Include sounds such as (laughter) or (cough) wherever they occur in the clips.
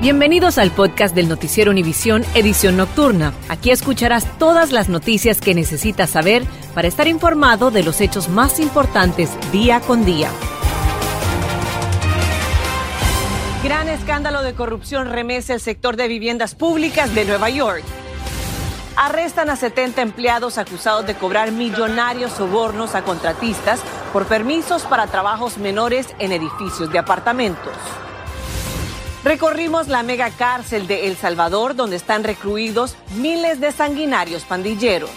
Bienvenidos al podcast del Noticiero Univisión Edición Nocturna. Aquí escucharás todas las noticias que necesitas saber para estar informado de los hechos más importantes día con día. Gran escándalo de corrupción remece el sector de viviendas públicas de Nueva York. Arrestan a 70 empleados acusados de cobrar millonarios sobornos a contratistas por permisos para trabajos menores en edificios de apartamentos. Recorrimos la mega cárcel de El Salvador, donde están recluidos miles de sanguinarios pandilleros.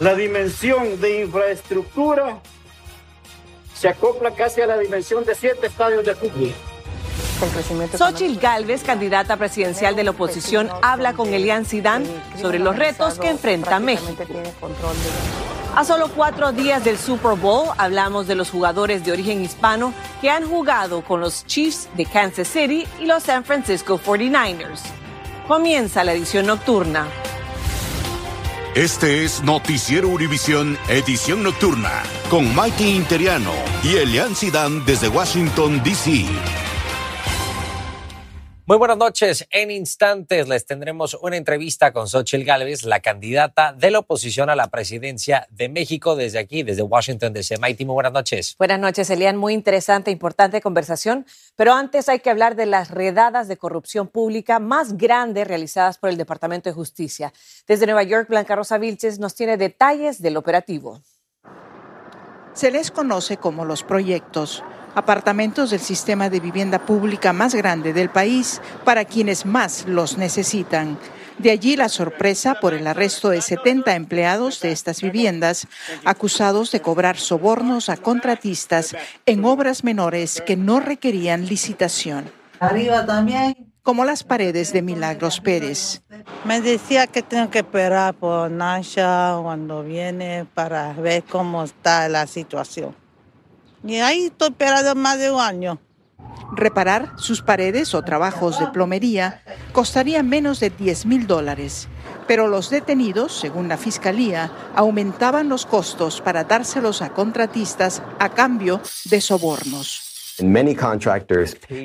La dimensión de infraestructura se acopla casi a la dimensión de siete estadios de fútbol. Xochitl Galvez, candidata presidencial de la oposición, habla con Elian Sidán sobre los retos que enfrenta México. A solo cuatro días del Super Bowl, hablamos de los jugadores de origen hispano que han jugado con los Chiefs de Kansas City y los San Francisco 49ers. Comienza la edición nocturna. Este es Noticiero Univisión, edición nocturna, con Mikey Interiano y Elian Sidán desde Washington, D.C. Muy buenas noches. En instantes les tendremos una entrevista con Xochitl Gálvez, la candidata de la oposición a la presidencia de México desde aquí, desde Washington DC. Maiti, muy buenas noches. Buenas noches, Elian. Muy interesante, importante conversación. Pero antes hay que hablar de las redadas de corrupción pública más grandes realizadas por el Departamento de Justicia. Desde Nueva York, Blanca Rosa Vilches nos tiene detalles del operativo. Se les conoce como los proyectos apartamentos del sistema de vivienda pública más grande del país para quienes más los necesitan. De allí la sorpresa por el arresto de 70 empleados de estas viviendas acusados de cobrar sobornos a contratistas en obras menores que no requerían licitación. Arriba también. Como las paredes de Milagros Pérez. Me decía que tengo que esperar por Nasha cuando viene para ver cómo está la situación. Y ahí estoy esperando más de un año. Reparar sus paredes o trabajos de plomería costaría menos de 10 mil dólares, pero los detenidos, según la fiscalía, aumentaban los costos para dárselos a contratistas a cambio de sobornos.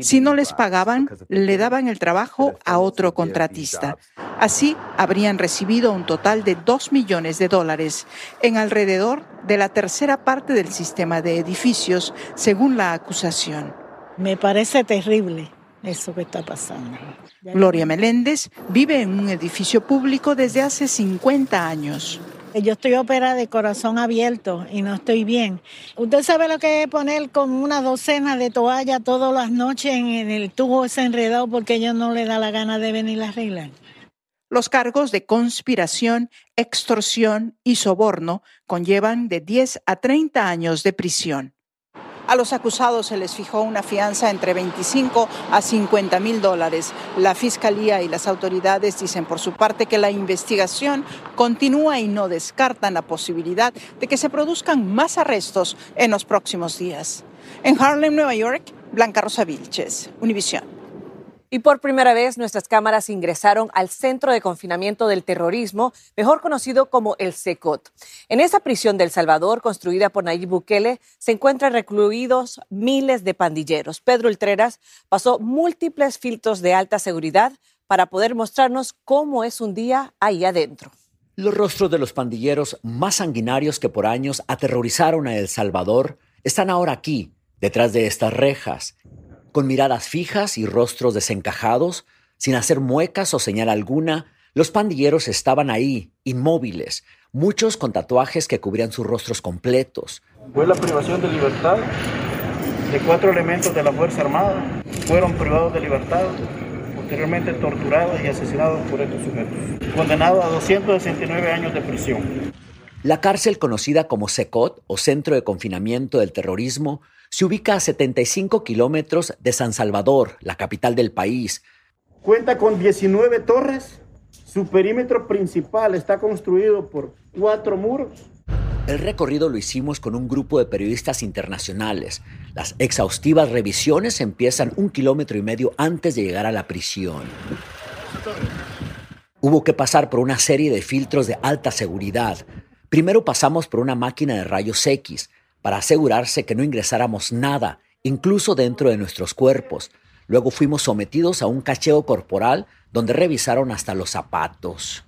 Si no les pagaban, le daban el trabajo a otro contratista. Así habrían recibido un total de 2 millones de dólares en alrededor de la tercera parte del sistema de edificios, según la acusación. Me parece terrible eso que está pasando. Gloria Meléndez vive en un edificio público desde hace 50 años. Yo estoy operada de corazón abierto y no estoy bien. ¿Usted sabe lo que es poner como una docena de toallas todas las noches en el tubo ese enredado porque ellos no le da la gana de venir a arreglar? Los cargos de conspiración, extorsión y soborno conllevan de 10 a 30 años de prisión. A los acusados se les fijó una fianza entre 25 a 50 mil dólares. La Fiscalía y las autoridades dicen por su parte que la investigación continúa y no descartan la posibilidad de que se produzcan más arrestos en los próximos días. En Harlem, Nueva York, Blanca Rosa Vilches, Univisión. Y por primera vez nuestras cámaras ingresaron al Centro de Confinamiento del Terrorismo, mejor conocido como el SECOT. En esa prisión del Salvador, construida por Nayib Bukele, se encuentran recluidos miles de pandilleros. Pedro Ultreras pasó múltiples filtros de alta seguridad para poder mostrarnos cómo es un día ahí adentro. Los rostros de los pandilleros más sanguinarios que por años aterrorizaron a El Salvador están ahora aquí, detrás de estas rejas con miradas fijas y rostros desencajados, sin hacer muecas o señal alguna, los pandilleros estaban ahí, inmóviles, muchos con tatuajes que cubrían sus rostros completos. Fue la privación de libertad de cuatro elementos de la Fuerza Armada. Fueron privados de libertad, posteriormente torturados y asesinados por estos sujetos. Condenados a 269 años de prisión. La cárcel conocida como SECOT o Centro de Confinamiento del Terrorismo se ubica a 75 kilómetros de San Salvador, la capital del país. Cuenta con 19 torres. Su perímetro principal está construido por cuatro muros. El recorrido lo hicimos con un grupo de periodistas internacionales. Las exhaustivas revisiones empiezan un kilómetro y medio antes de llegar a la prisión. Hubo que pasar por una serie de filtros de alta seguridad. Primero pasamos por una máquina de rayos X para asegurarse que no ingresáramos nada, incluso dentro de nuestros cuerpos. Luego fuimos sometidos a un cacheo corporal donde revisaron hasta los zapatos.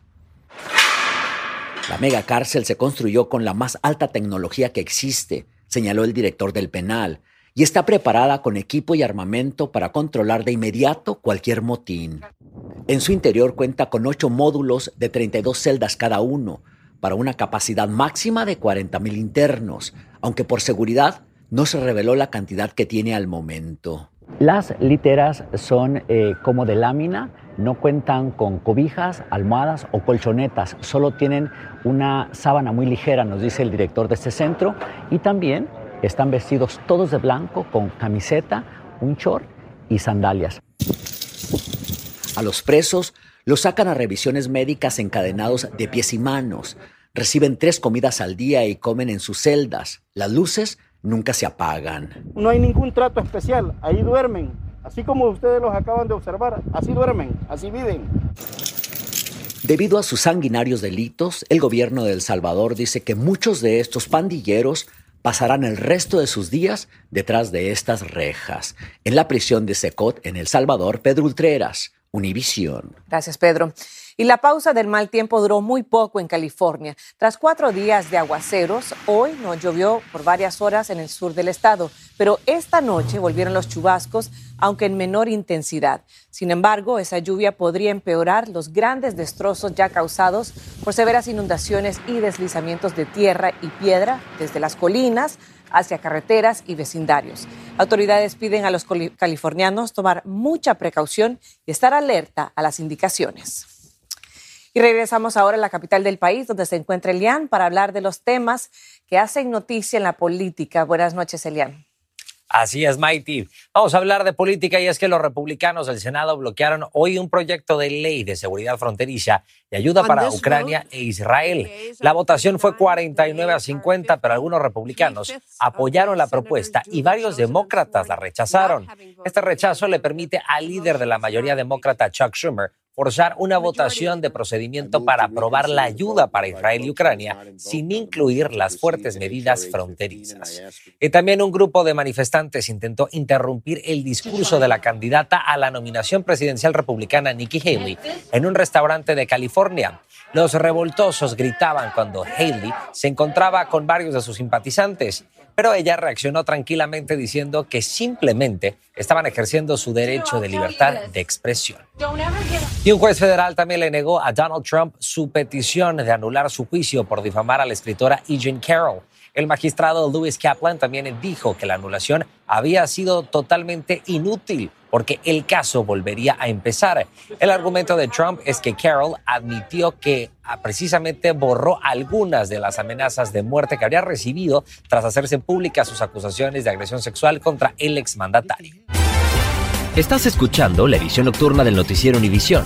La mega cárcel se construyó con la más alta tecnología que existe, señaló el director del penal, y está preparada con equipo y armamento para controlar de inmediato cualquier motín. En su interior cuenta con ocho módulos de 32 celdas cada uno, para una capacidad máxima de 40.000 internos, aunque por seguridad no se reveló la cantidad que tiene al momento. Las literas son eh, como de lámina, no cuentan con cobijas, almohadas o colchonetas, solo tienen una sábana muy ligera, nos dice el director de este centro, y también están vestidos todos de blanco con camiseta, un short y sandalias. A los presos los sacan a revisiones médicas encadenados de pies y manos. Reciben tres comidas al día y comen en sus celdas. Las luces nunca se apagan. No hay ningún trato especial. Ahí duermen. Así como ustedes los acaban de observar. Así duermen, así viven. Debido a sus sanguinarios delitos, el gobierno de El Salvador dice que muchos de estos pandilleros pasarán el resto de sus días detrás de estas rejas. En la prisión de Secot, en El Salvador, Pedro Ultreras, Univisión. Gracias, Pedro. Y la pausa del mal tiempo duró muy poco en California. Tras cuatro días de aguaceros, hoy no llovió por varias horas en el sur del estado, pero esta noche volvieron los chubascos, aunque en menor intensidad. Sin embargo, esa lluvia podría empeorar los grandes destrozos ya causados por severas inundaciones y deslizamientos de tierra y piedra desde las colinas hacia carreteras y vecindarios. Autoridades piden a los californianos tomar mucha precaución y estar alerta a las indicaciones. Y regresamos ahora a la capital del país, donde se encuentra Elian, para hablar de los temas que hacen noticia en la política. Buenas noches, Elian. Así es, Mighty. Vamos a hablar de política y es que los republicanos del Senado bloquearon hoy un proyecto de ley de seguridad fronteriza y ayuda para Ucrania e Israel. La votación fue 49 a 50, pero algunos republicanos apoyaron la propuesta y varios demócratas la rechazaron. Este rechazo le permite al líder de la mayoría demócrata, Chuck Schumer, forzar una votación de procedimiento para aprobar la ayuda para Israel y Ucrania sin incluir las fuertes medidas fronterizas. Y también un grupo de manifestantes intentó interrumpir el discurso de la candidata a la nominación presidencial republicana Nikki Haley en un restaurante de California. Los revoltosos gritaban cuando Haley se encontraba con varios de sus simpatizantes pero ella reaccionó tranquilamente diciendo que simplemente estaban ejerciendo su derecho de libertad de expresión. Y un juez federal también le negó a Donald Trump su petición de anular su juicio por difamar a la escritora E. Jean Carroll. El magistrado Lewis Kaplan también dijo que la anulación había sido totalmente inútil porque el caso volvería a empezar. El argumento de Trump es que Carroll admitió que ah, precisamente borró algunas de las amenazas de muerte que habría recibido tras hacerse públicas sus acusaciones de agresión sexual contra el exmandatario. Estás escuchando la edición nocturna del noticiero Univisión.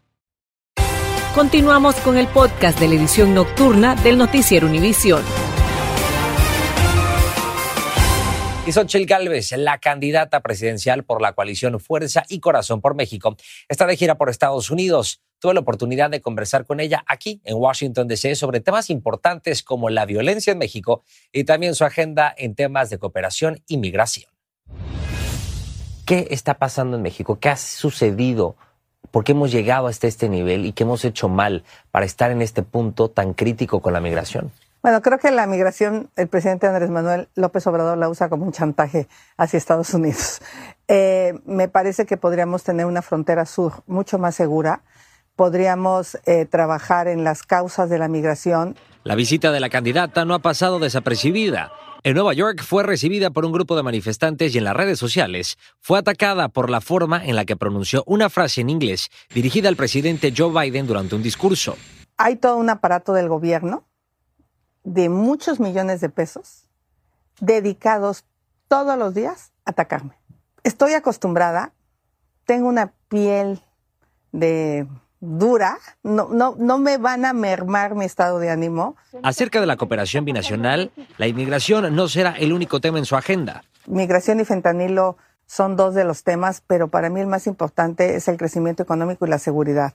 Continuamos con el podcast de la edición nocturna del Noticiero Univisión. Y Xochitl Gálvez, la candidata presidencial por la coalición Fuerza y Corazón por México, está de gira por Estados Unidos. Tuve la oportunidad de conversar con ella aquí en Washington, D.C. sobre temas importantes como la violencia en México y también su agenda en temas de cooperación y migración. ¿Qué está pasando en México? ¿Qué ha sucedido por qué hemos llegado hasta este nivel y qué hemos hecho mal para estar en este punto tan crítico con la migración. Bueno, creo que la migración, el presidente Andrés Manuel López Obrador la usa como un chantaje hacia Estados Unidos. (laughs) Eh, me parece que podríamos tener una frontera sur mucho más segura. Podríamos eh, trabajar en las causas de la migración. La visita de la candidata no ha pasado desapercibida. En Nueva York fue recibida por un grupo de manifestantes y en las redes sociales fue atacada por la forma en la que pronunció una frase en inglés dirigida al presidente Joe Biden durante un discurso. Hay todo un aparato del gobierno de muchos millones de pesos dedicados todos los días a atacarme. Estoy acostumbrada, tengo una piel de dura, no, no, no me van a mermar mi estado de ánimo. Acerca de la cooperación binacional, la inmigración no será el único tema en su agenda. Migración y fentanilo son dos de los temas, pero para mí el más importante es el crecimiento económico y la seguridad.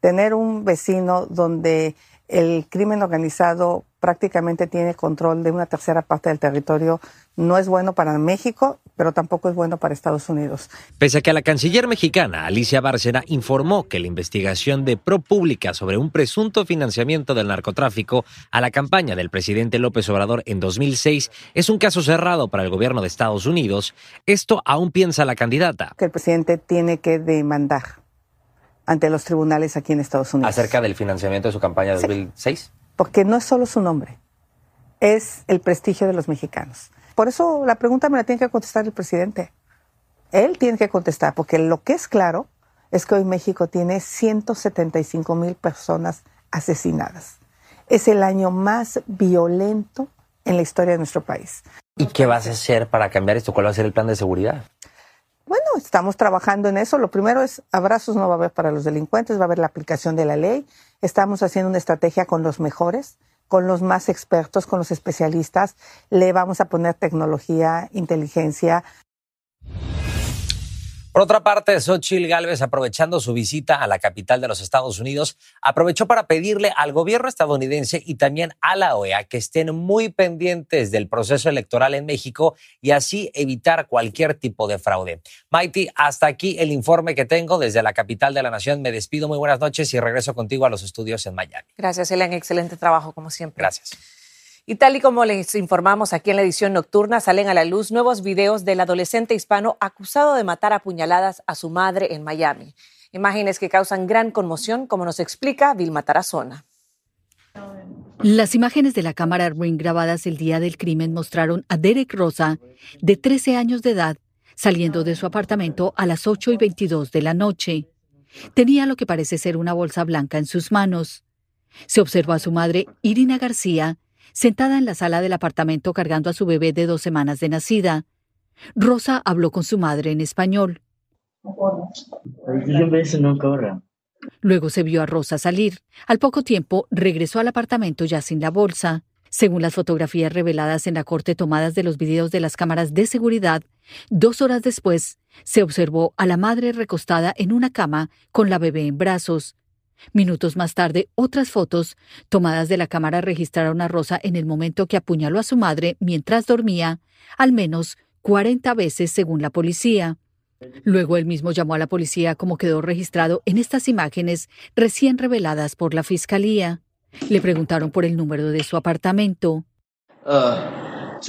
Tener un vecino donde el crimen organizado prácticamente tiene control de una tercera parte del territorio. No es bueno para México, pero tampoco es bueno para Estados Unidos. Pese a que la canciller mexicana Alicia Bárcena informó que la investigación de ProPública sobre un presunto financiamiento del narcotráfico a la campaña del presidente López Obrador en 2006 es un caso cerrado para el gobierno de Estados Unidos, esto aún piensa la candidata. Que el presidente tiene que demandar ante los tribunales aquí en Estados Unidos. ¿Acerca del financiamiento de su campaña de 2006? Porque no es solo su nombre, es el prestigio de los mexicanos. Por eso la pregunta me la tiene que contestar el presidente. Él tiene que contestar, porque lo que es claro es que hoy México tiene 175 mil personas asesinadas. Es el año más violento en la historia de nuestro país. ¿Y qué vas a hacer para cambiar esto? ¿Cuál va a ser el plan de seguridad? Bueno, estamos trabajando en eso. Lo primero es abrazos no va a haber para los delincuentes, va a haber la aplicación de la ley. Estamos haciendo una estrategia con los mejores, con los más expertos, con los especialistas. Le vamos a poner tecnología, inteligencia, por otra parte, Xochitl Gálvez, aprovechando su visita a la capital de los Estados Unidos, aprovechó para pedirle al gobierno estadounidense y también a la OEA que estén muy pendientes del proceso electoral en México y así evitar cualquier tipo de fraude. Maiti, hasta aquí el informe que tengo desde la capital de la nación. Me despido, muy buenas noches y regreso contigo a los estudios en Miami. Gracias, Elian. Excelente trabajo, como siempre. Gracias. Y tal y como les informamos aquí en la edición nocturna, salen a la luz nuevos videos del adolescente hispano acusado de matar a puñaladas a su madre en Miami. Imágenes que causan gran conmoción, como nos explica Vilma Tarazona. Las imágenes de la cámara Ring grabadas el día del crimen mostraron a Derek Rosa, de 13 años de edad, saliendo de su apartamento a las 8 y 22 de la noche. Tenía lo que parece ser una bolsa blanca en sus manos. Se observó a su madre, Irina García, sentada en la sala del apartamento cargando a su bebé de dos semanas de nacida. Rosa habló con su madre en español. Luego se vio a Rosa salir. Al poco tiempo regresó al apartamento ya sin la bolsa. Según las fotografías reveladas en la corte tomadas de los videos de las cámaras de seguridad, dos horas después se observó a la madre recostada en una cama con la bebé en brazos. Minutos más tarde, otras fotos tomadas de la cámara registraron a Rosa en el momento que apuñaló a su madre mientras dormía, al menos 40 veces según la policía. Luego él mismo llamó a la policía como quedó registrado en estas imágenes recién reveladas por la fiscalía. Le preguntaron por el número de su apartamento. Uh,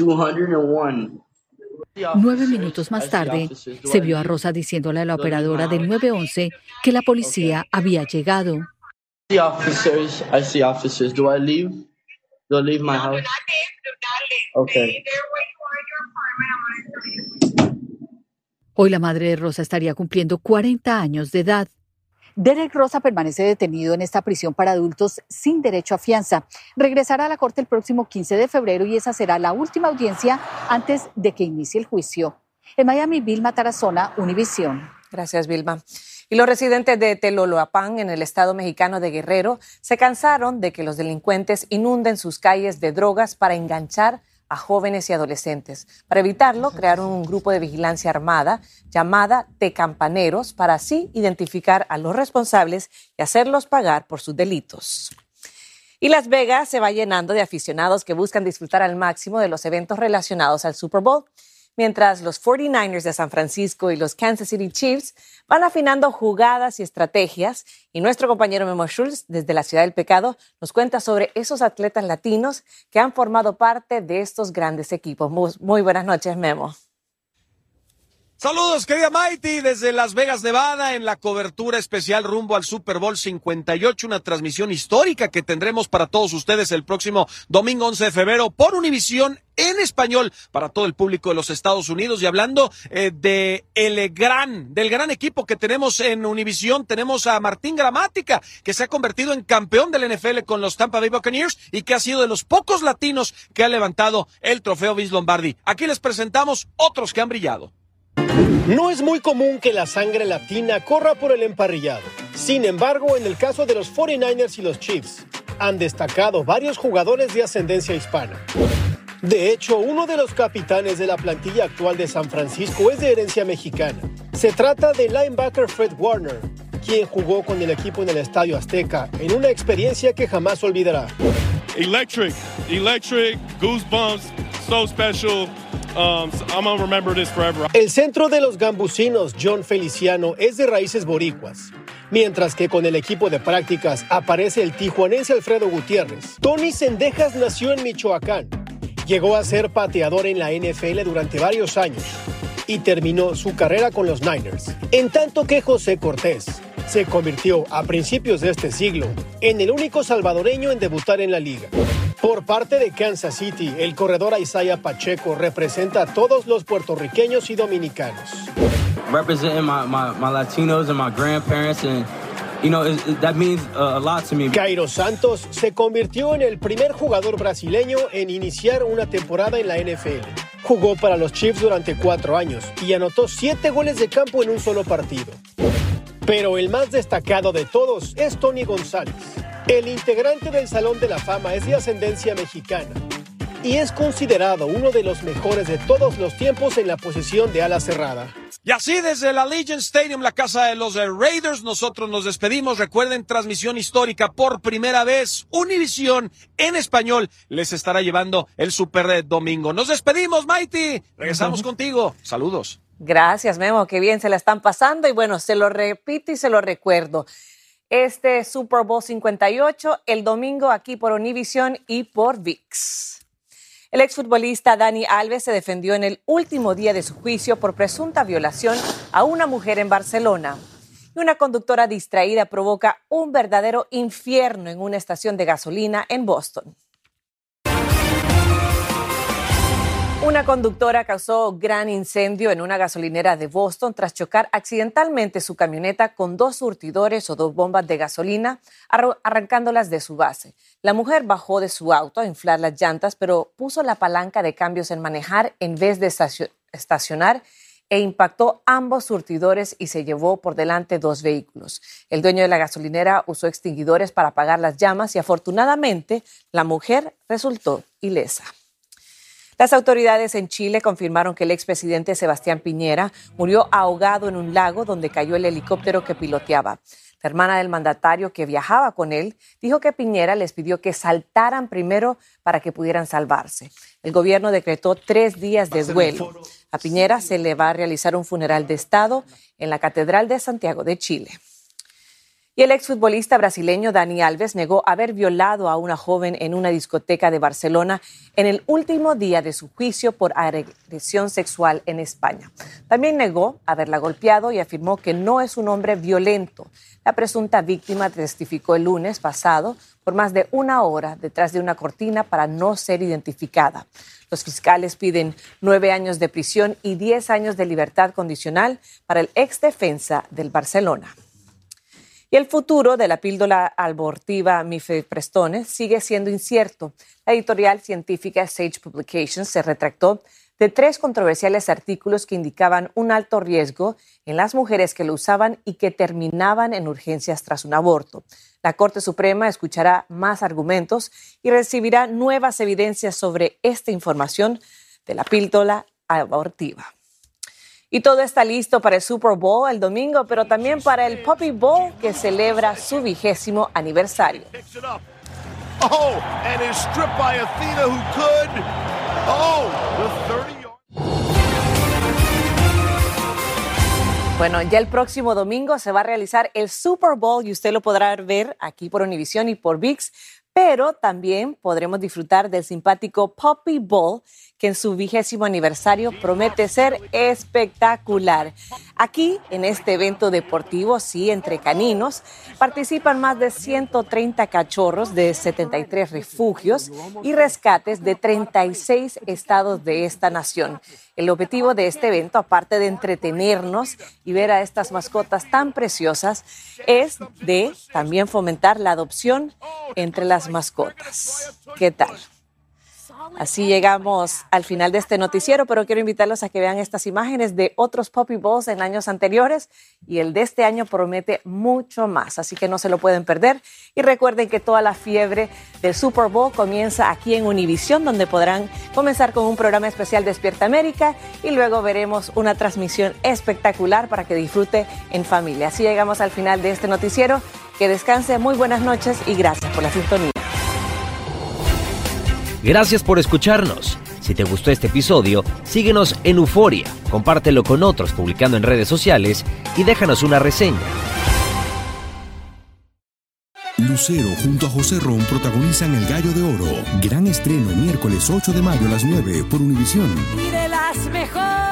Nueve minutos más tarde, se vio a Rosa diciéndole a la operadora del 911 que la policía había llegado. Hoy la madre de Rosa estaría cumpliendo 40 años de edad. Derek Rosa permanece detenido en esta prisión para adultos sin derecho a fianza. Regresará a la corte el próximo 15 de febrero y esa será la última audiencia antes de que inicie el juicio. En Miami, Vilma Tarazona, Univisión. Gracias, Vilma. Y los residentes de Teloloapán, en el estado mexicano de Guerrero, se cansaron de que los delincuentes inunden sus calles de drogas para enganchar a jóvenes y adolescentes. Para evitarlo, crearon un grupo de vigilancia armada llamada Tecampaneros para así identificar a los responsables y hacerlos pagar por sus delitos. Y Las Vegas se va llenando de aficionados que buscan disfrutar al máximo de los eventos relacionados al Super Bowl. Mientras los 49ers de San Francisco y los Kansas City Chiefs van afinando jugadas y estrategias. Y nuestro compañero Memo Schultz, desde la Ciudad del Pecado, nos cuenta sobre esos atletas latinos que han formado parte de estos grandes equipos. Muy, buenas noches, Memo. Saludos, querida Mighty, desde Las Vegas, Nevada, en la cobertura especial rumbo al Super Bowl 58, una transmisión histórica que tendremos para todos ustedes el próximo domingo 11 de febrero por Univisión en español para todo el público de los Estados Unidos. Y hablando eh, de el gran, del gran equipo que tenemos en Univisión, tenemos a Martín Gramática, que se ha convertido en campeón del NFL con los Tampa Bay Buccaneers y que ha sido de los pocos latinos que ha levantado el trofeo Vince Lombardi. Aquí les presentamos otros que han brillado. No es muy común que la sangre latina corra por el emparrillado. Sin embargo, en el caso de los 49ers y los Chiefs, han destacado varios jugadores de ascendencia hispana. De hecho, uno de los capitanes de la plantilla actual de San Francisco es de herencia mexicana. Se trata del linebacker Fred Warner, quien jugó con el equipo en el Estadio Azteca en una experiencia que jamás olvidará. Electric, electric, goosebumps, so special. Um, el centro de los gambusinos, John Feliciano, es de raíces boricuas. Mientras que con el equipo de prácticas aparece el tijuanense Alfredo Gutiérrez. Tony Sendejas nació en Michoacán. Llegó a ser pateador en la NFL durante varios años y terminó su carrera con los Niners. En tanto que José Cortés se convirtió a principios de este siglo en el único salvadoreño en debutar en la liga. Por parte de Kansas City, el corredor Isaiah Pacheco representa a todos los puertorriqueños y dominicanos. Representing my, my, my Latinos and my grandparents and You know, that means a lot to me. Cairo Santos se convirtió en el primer jugador brasileño en iniciar una temporada en la NFL. Jugó para los Chiefs durante cuatro años y anotó siete goles de campo en un solo partido. Pero el más destacado de todos es Tony González. El integrante del Salón de la Fama es de ascendencia mexicana y es considerado uno de los mejores de todos los tiempos en la posición de ala cerrada. Y así desde la Legion Stadium, la casa de los Raiders, nosotros nos despedimos. Recuerden, transmisión histórica por primera vez. Univision en español les estará llevando el Super Domingo. Nos despedimos, Mighty. Regresamos contigo. Saludos. Gracias, Memo. Qué bien se la están pasando. Y bueno, se lo repito y se lo recuerdo. Este Super Bowl 58, el domingo aquí por Univision y por VIX. El exfutbolista Dani Alves se defendió en el último día de su juicio por presunta violación a una mujer en Barcelona. Y una conductora distraída provoca un verdadero infierno en una estación de gasolina en Boston. Una conductora causó gran incendio en una gasolinera de Boston tras chocar accidentalmente su camioneta con dos surtidores o dos bombas de gasolina, arrancándolas de su base. La mujer bajó de su auto a inflar las llantas, pero puso la palanca de cambios en manejar en vez de estacionar e impactó ambos surtidores y se llevó por delante dos vehículos. El dueño de la gasolinera usó extinguidores para apagar las llamas y afortunadamente la mujer resultó ilesa. Las autoridades en Chile confirmaron que el expresidente Sebastián Piñera murió ahogado en un lago donde cayó el helicóptero que piloteaba. La hermana del mandatario que viajaba con él dijo que Piñera les pidió que saltaran primero para que pudieran salvarse. El gobierno decretó tres días de duelo. A Piñera se le va a realizar un funeral de Estado en la Catedral de Santiago de Chile. Y el exfutbolista brasileño Dani Alves negó haber violado a una joven en una discoteca de Barcelona en el último día de su juicio por agresión sexual en España. También negó haberla golpeado y afirmó que no es un hombre violento. La presunta víctima testificó el lunes pasado por más de una hora detrás de una cortina para no ser identificada. Los fiscales piden nueve años de prisión y diez años de libertad condicional para el ex defensa del Barcelona. Y el futuro de la píldora abortiva mifeprestone sigue siendo incierto. La editorial científica Sage Publications se retractó de tres controversiales artículos que indicaban un alto riesgo en las mujeres que lo usaban y que terminaban en urgencias tras un aborto. La Corte Suprema escuchará más argumentos y recibirá nuevas evidencias sobre esta información de la píldora abortiva. Y todo está listo para el Super Bowl el domingo, pero también para el Puppy Bowl que celebra su vigésimo aniversario. And is stripped by Athena who could. The 30 Bueno, ya el próximo domingo se va a realizar el Super Bowl y usted lo podrá ver aquí por Univision y por VIX, pero también podremos disfrutar del simpático Poppy Bowl que en su vigésimo aniversario promete ser espectacular. Aquí, en este evento deportivo, sí, entre caninos, participan más de 130 cachorros de 73 refugios y rescates de 36 estados de esta nación. El objetivo de este evento, aparte de entretenernos y ver a estas mascotas tan preciosas, es de también fomentar la adopción entre las mascotas. ¿Qué tal? Así llegamos al final de este noticiero, pero quiero invitarlos a que vean estas imágenes de otros Poppy Balls en años anteriores y el de este año promete mucho más, así que no se lo pueden perder. Y recuerden que toda la fiebre del Super Bowl comienza aquí en Univisión, donde podrán comenzar con un programa especial Despierta América y luego veremos una transmisión espectacular para que disfrute en familia. Así llegamos al final de este noticiero. Que descanse, muy buenas noches y gracias por la sintonía. Gracias por escucharnos. Si te gustó este episodio, síguenos en Euforia, compártelo con otros publicando en redes sociales y déjanos una reseña. Lucero junto a José Ron protagonizan El Gallo de Oro. Gran estreno miércoles 8 de mayo a las 9 por Univisión. Y de las mejores.